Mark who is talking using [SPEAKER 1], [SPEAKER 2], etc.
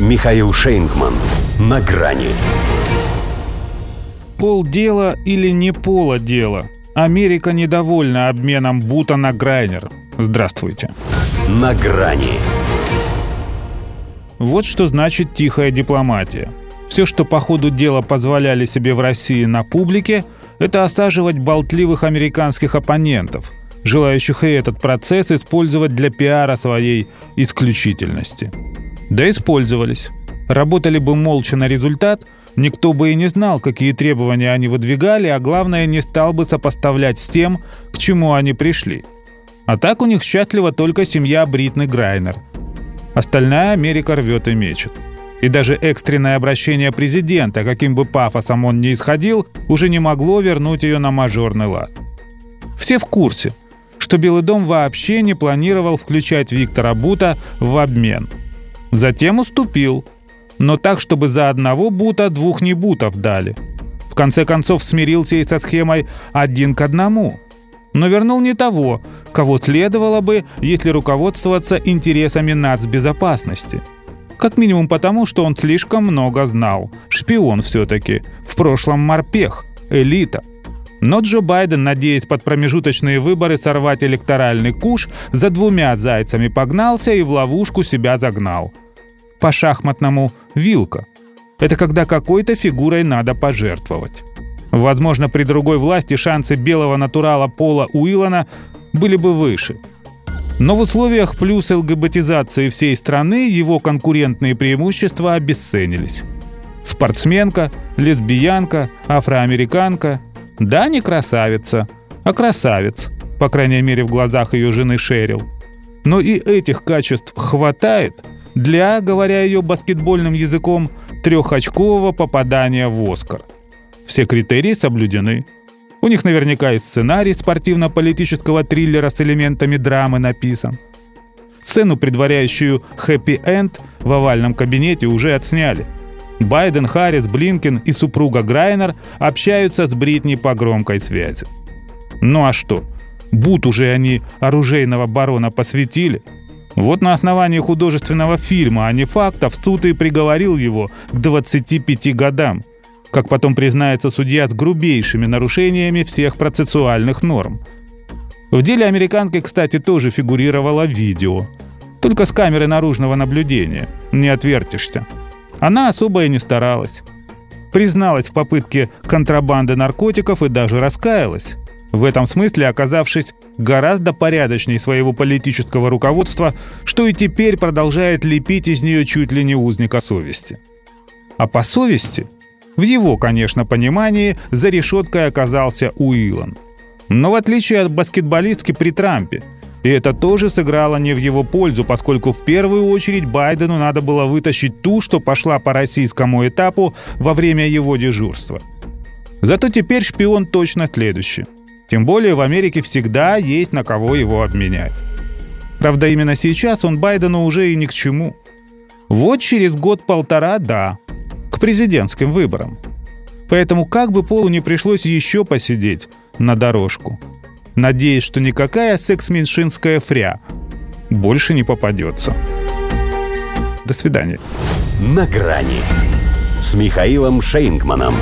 [SPEAKER 1] Михаил Шейнгман. На грани.
[SPEAKER 2] Полдела или не пола дело. Америка недовольна обменом Бута на Грайнер. Здравствуйте.
[SPEAKER 1] На грани.
[SPEAKER 2] Вот что значит тихая дипломатия. Все, что по ходу дела позволяли себе в России на публике, это осаживать болтливых американских оппонентов, желающих и этот процесс использовать для пиара своей исключительности. Да использовались. Работали бы молча на результат, никто бы и не знал, какие требования они выдвигали, а главное, не стал бы сопоставлять с тем, к чему они пришли. А так у них счастлива только семья Бритны Грайнер. Остальная Америка рвет и мечет. И даже экстренное обращение президента, каким бы пафосом он ни исходил, уже не могло вернуть ее на мажорный лад. Все в курсе, что Белый дом вообще не планировал включать Виктора Бута в обмен – Затем уступил. Но так, чтобы за одного бута двух не бутов дали. В конце концов смирился и со схемой один к одному. Но вернул не того, кого следовало бы, если руководствоваться интересами нацбезопасности. Как минимум потому, что он слишком много знал. Шпион все-таки. В прошлом морпех. Элита. Но Джо Байден, надеясь под промежуточные выборы сорвать электоральный куш, за двумя зайцами погнался и в ловушку себя загнал – по-шахматному «вилка». Это когда какой-то фигурой надо пожертвовать. Возможно, при другой власти шансы белого натурала Пола Уиллана были бы выше. Но в условиях плюс ЛГБТизации всей страны его конкурентные преимущества обесценились. Спортсменка, лесбиянка, афроамериканка. Да, не красавица, а красавец, по крайней мере в глазах ее жены Шерил. Но и этих качеств хватает – для, говоря ее баскетбольным языком, трехочкового попадания в «Оскар». Все критерии соблюдены. У них наверняка и сценарий спортивно-политического триллера с элементами драмы написан. Сцену, предваряющую хэппи-энд, в овальном кабинете уже отсняли. Байден, Харрис, Блинкен и супруга Грайнер общаются с Бритни по громкой связи. Ну а что? Бут уже они оружейного барона посвятили – вот на основании художественного фильма, а не фактов, суд и приговорил его к 25 годам. Как потом признается судья с грубейшими нарушениями всех процессуальных норм. В деле американки, кстати, тоже фигурировало видео. Только с камеры наружного наблюдения. Не отвертишься. Она особо и не старалась. Призналась в попытке контрабанды наркотиков и даже раскаялась. В этом смысле оказавшись гораздо порядочней своего политического руководства, что и теперь продолжает лепить из нее чуть ли не узника совести. А по совести, в его, конечно, понимании, за решеткой оказался Уилан. Но в отличие от баскетболистки при Трампе, и это тоже сыграло не в его пользу, поскольку в первую очередь Байдену надо было вытащить ту, что пошла по российскому этапу во время его дежурства. Зато теперь шпион точно следующий. Тем более в Америке всегда есть на кого его обменять. Правда, именно сейчас он Байдену уже и ни к чему. Вот через год-полтора – да, к президентским выборам. Поэтому как бы Полу не пришлось еще посидеть на дорожку. Надеюсь, что никакая секс-меньшинская фря больше не попадется. До свидания.
[SPEAKER 1] На грани с Михаилом Шейнгманом.